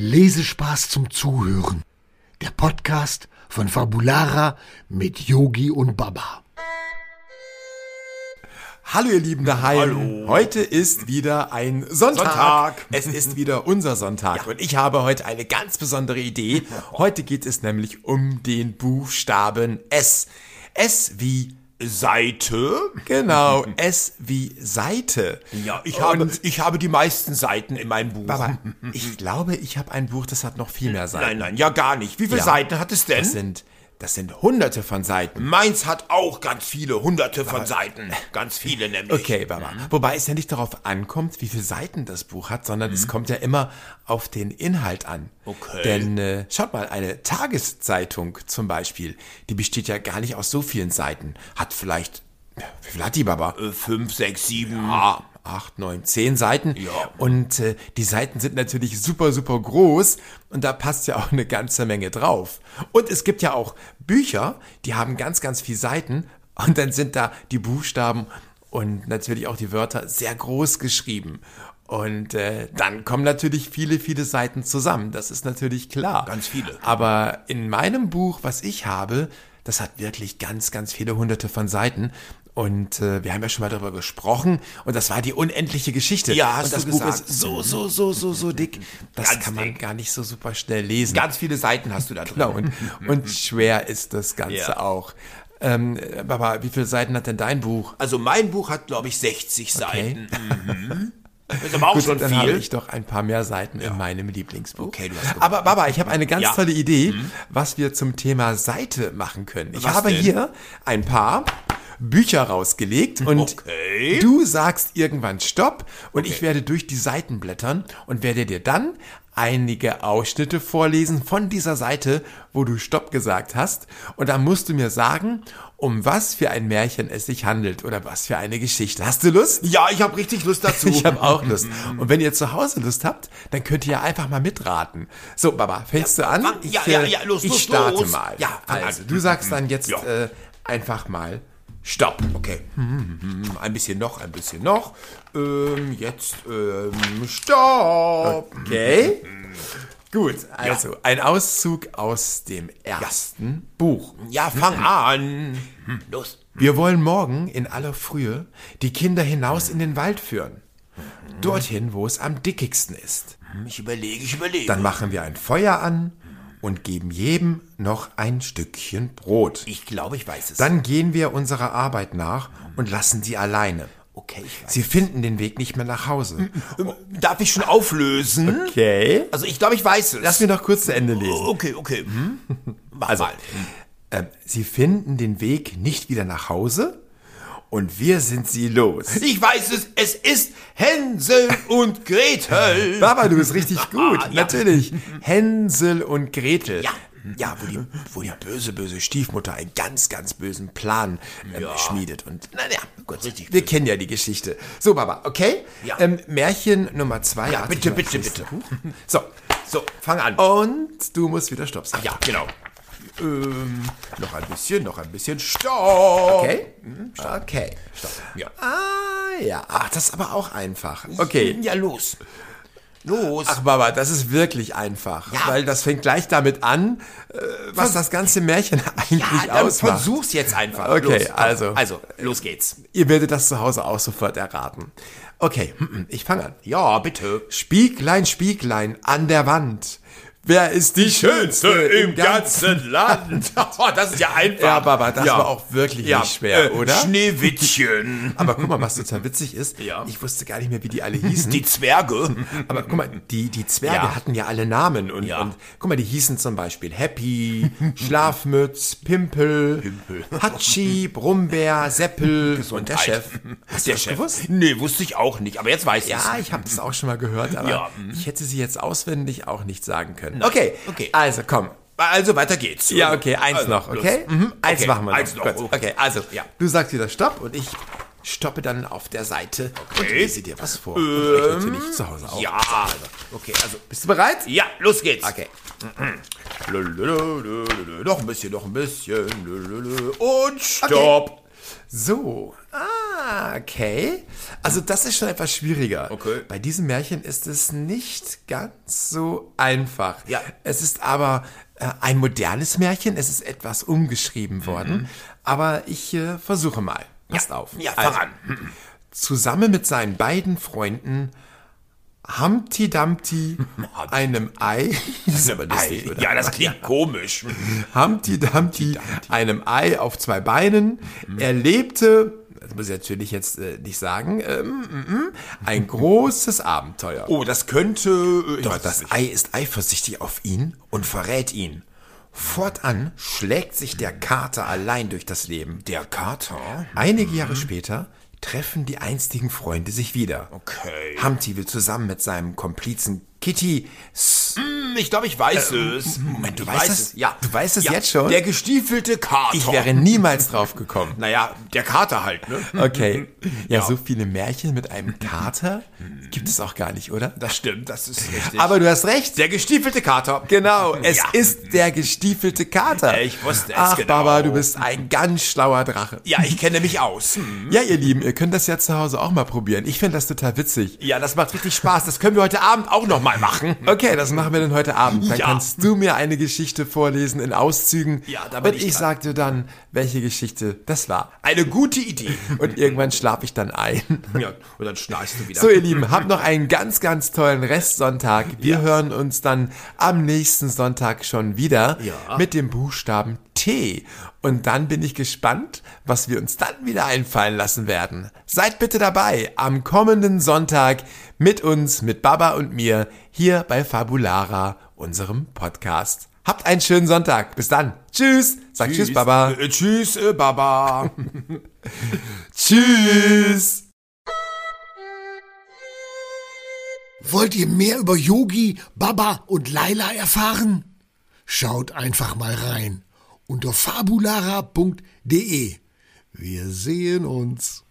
Lesespaß zum Zuhören. Der Podcast von Fabulara mit Yogi und Baba. Hallo ihr Lieben daheim. Hallo. Heute ist wieder ein Sonntag. Sonntag. Es ist wieder unser Sonntag und ich habe heute eine ganz besondere Idee. Heute geht es nämlich um den Buchstaben S. S wie Seite? genau, S wie Seite. Ja, ich habe, Und- ich habe die meisten Seiten in meinem Buch. Aber ich glaube, ich habe ein Buch, das hat noch viel mehr Seiten. nein, nein, ja gar nicht. Wie viele Ja. Seiten hat es denn? Das sind das sind hunderte von Seiten. Meins hat auch ganz viele, hunderte von Seiten. Ganz viele nämlich. Okay, Baba. Wobei es ja nicht darauf ankommt, wie viele Seiten das Buch hat, sondern es kommt ja immer auf den Inhalt an. Okay. Denn äh, schaut mal, eine Tageszeitung zum Beispiel, die besteht ja gar nicht aus so vielen Seiten. Hat vielleicht, wie viel hat die, Baba? Äh, Fünf, sechs, sieben. Ah, acht, neun, zehn Seiten. Ja. Und äh, die Seiten sind natürlich super, super groß und da passt ja auch eine ganze Menge drauf. Und es gibt ja auch Bücher, die haben ganz, ganz viele Seiten und dann sind da die Buchstaben und natürlich auch die Wörter sehr groß geschrieben. Und äh, dann kommen natürlich viele, viele Seiten zusammen. Das ist natürlich klar. Ganz viele. Aber in meinem Buch, was ich habe, das hat wirklich ganz, ganz viele hunderte von Seiten. Und äh, wir haben ja schon mal darüber gesprochen. Und das war die unendliche Geschichte. Ja, hast und das du Buch gesagt. ist so, so, so, so, so dick. Das Ganz kann man dick. gar nicht so super schnell lesen. Ganz viele Seiten hast du da drin. genau. Und, und schwer ist das Ganze Ja. auch. Ähm, Baba, wie viele Seiten hat denn dein Buch? Also mein Buch hat, glaube ich, 60 Seiten. Mhm. Das ist aber auch Gut, schon dann habe viel. ich doch ein paar mehr Seiten in meinem Lieblingsbuch. Okay, du hast gewonnen. Aber Baba, ich habe eine ganz Ja. Mhm. tolle Idee, was wir zum Thema Seite machen können. Ich Was habe denn? hier ein paar Bücher rausgelegt und Okay. du sagst irgendwann Stopp und ich werde durch die Seiten blättern und werde dir dann einige Ausschnitte vorlesen von dieser Seite, wo du Stopp gesagt hast. Und dann musst du mir sagen, um was für ein Märchen es sich handelt oder was für eine Geschichte. Hast du Lust? Ja, ich habe richtig Lust dazu. Ich habe auch Lust. Und wenn ihr zu Hause Lust habt, dann könnt ihr ja einfach mal mitraten. So, Baba, fängst du an? ja, ja, ja, los, ich los, starte los. mal. Ja, also, du sagst dann jetzt Ja. äh, einfach mal. Stopp. Okay. Ein bisschen noch, ein bisschen noch. Ähm, jetzt, ähm, stopp. Okay. Gut, also ein Auszug aus dem ersten Buch. Ja, fang an. Hm, Los. Wir wollen morgen in aller Frühe die Kinder hinaus in den Wald führen. Dorthin, wo es am dickigsten ist. Ich überlege, ich überlege. Dann machen wir ein Feuer an und geben jedem noch ein Stückchen Brot. ich glaube, ich weiß es. Dann gehen wir unserer Arbeit nach und lassen sie alleine. okay, ich weiß. Sie finden den Weg nicht mehr nach Hause. Ähm, Darf ich schon auflösen? Okay. Also ich glaube, ich weiß es. Lass mir noch kurz zu Ende lesen. Okay, okay. Hm? Mach Also, mal. ähm, sie finden den Weg nicht wieder nach Hause und wir sind sie los. Ich weiß es, es ist Hänsel und Gretel. Baba, du bist richtig gut. Ah, ja. Natürlich. Hänsel und Gretel. Ja. Ja, wo die, wo die böse, böse Stiefmutter einen ganz, ganz bösen Plan ähm, Ja. schmiedet. Und naja, gut, Richtig wir kennen ja die Geschichte. So, Baba, okay? Ja. Ähm, Märchen Nummer zwei. Ja, bitte, bitte, bitte. Buch. So, So, fang an. und du musst wieder Stopp sagen. Ja, genau. Ähm, noch ein bisschen, noch ein bisschen. Stopp. Okay? Mhm, Okay. Stopp. Ja. Ah, ja. Ach, das ist aber auch einfach. Okay. Ja, los. Los. Ach, Baba, das ist wirklich einfach. Ja. Weil das fängt gleich damit an, äh, was das ganze Märchen eigentlich ja, ausmacht. versuch's jetzt einfach. Okay, los. also. Also, los geht's. Ihr werdet das zu Hause auch sofort erraten. Okay, hm, ich fange an. Ja, bitte. Spieglein, Spieglein an der Wand. Wer ist die Schönste im ganzen Land. Oh, das ist ja einfach. Ja, Baba, das Ja. war auch wirklich Ja, nicht schwer, äh, oder? Schneewittchen. Aber guck mal, was total witzig ist. Ja. Ich wusste gar nicht mehr, wie die alle hießen. Die Zwerge. Aber guck mal, die, die Zwerge hatten ja alle Namen und, und guck mal, die hießen zum Beispiel Happy, Schlafmütz, Pimpel, Pimpel. Hatschi, Brummbär, Seppel und der Chef. Hast du das Chef. gewusst? Nee, wusste ich auch nicht, aber jetzt weiß ich Ja, ich habe das auch schon mal gehört, aber ich hätte sie jetzt auswendig auch nicht sagen können. Okay, Okay. also komm. Also, weiter geht's. Ja, okay, eins Also, noch, okay? Mhm, eins Okay, machen wir noch. eins noch, Gut. okay. Okay, also, Ja. du sagst wieder Stopp und ich stoppe dann auf der Seite und Okay. lese dir was vor. und euch natürlich zu Hause auch. Ja, okay, also. Bist du bereit? Ja, los geht's. Okay. Noch ein bisschen, noch ein bisschen. Und stopp. So. Ah, Ah, okay. Also das ist schon etwas schwieriger. Okay. Bei diesem Märchen ist es nicht ganz so einfach. Ja. Es ist aber äh, ein modernes Märchen. Es ist etwas umgeschrieben worden. Aber ich äh, versuche mal. Passt auf. Mhm. Ja, fang an. Zusammen mit seinen beiden Freunden Humpty Dumpty, einem Ei. Das ist aber lustig, oder? Ja, das klingt komisch. Humpty Dumpty, einem Ei auf zwei Beinen. Er lebte, das muss ich natürlich jetzt äh, nicht sagen, ähm, mm, mm, ein großes Abenteuer. Oh, das könnte. äh, Doch das nicht. Ei ist eifersüchtig auf ihn und verrät ihn. Fortan schlägt sich der Kater allein durch das Leben. Der Kater? Einige Jahre später treffen die einstigen Freunde sich wieder. Okay. Humpty will zusammen mit seinem Komplizen Kitty. S Hm, Ich glaube, ich weiß es. Moment, du Ich weißt weiß es? Du weißt es ja, jetzt schon? Der gestiefelte Kater. Ich wäre niemals drauf gekommen. Naja, der Kater halt, ne? Okay. Ja, so viele Märchen mit einem Kater gibt es auch gar nicht, oder? Das stimmt, das ist richtig. Aber du hast recht. der gestiefelte Kater. Genau, es Ja. ist der gestiefelte Kater. Ich wusste es Ach, genau. Baba, du bist ein ganz schlauer Drache. Ja, ich kenne mich aus. Hm. Ja, ihr Lieben, ihr könnt das ja zu Hause auch mal probieren. Ich finde das total witzig. Ja, das macht richtig Spaß. Das können wir heute Abend auch noch mal machen. Okay, das machen wir dann heute Abend. Dann Ja. kannst du mir eine Geschichte vorlesen in Auszügen. Ja, da bin Und ich ich dir dann, welche Geschichte das war. Eine gute Idee. Und irgendwann schlafe ich dann ein. Ja, und dann schnarchst du wieder. So, ihr Lieben, habt noch einen ganz, ganz tollen Restsonntag. Wir hören uns dann am nächsten Sonntag schon wieder Ja. mit dem Buchstaben T. Und dann bin ich gespannt, was wir uns dann wieder einfallen lassen werden. Seid bitte dabei am kommenden Sonntag mit uns, mit Baba und mir hier bei Fabulara, unserem Podcast. Habt einen schönen Sonntag. Bis dann. Tschüss. Sag Tschüss, Baba. Äh, tschüss, äh, Baba. Tschüss. Wollt ihr mehr über Yogi, Baba und Laila erfahren? Schaut einfach mal rein unter fabulara.de. Wir sehen uns.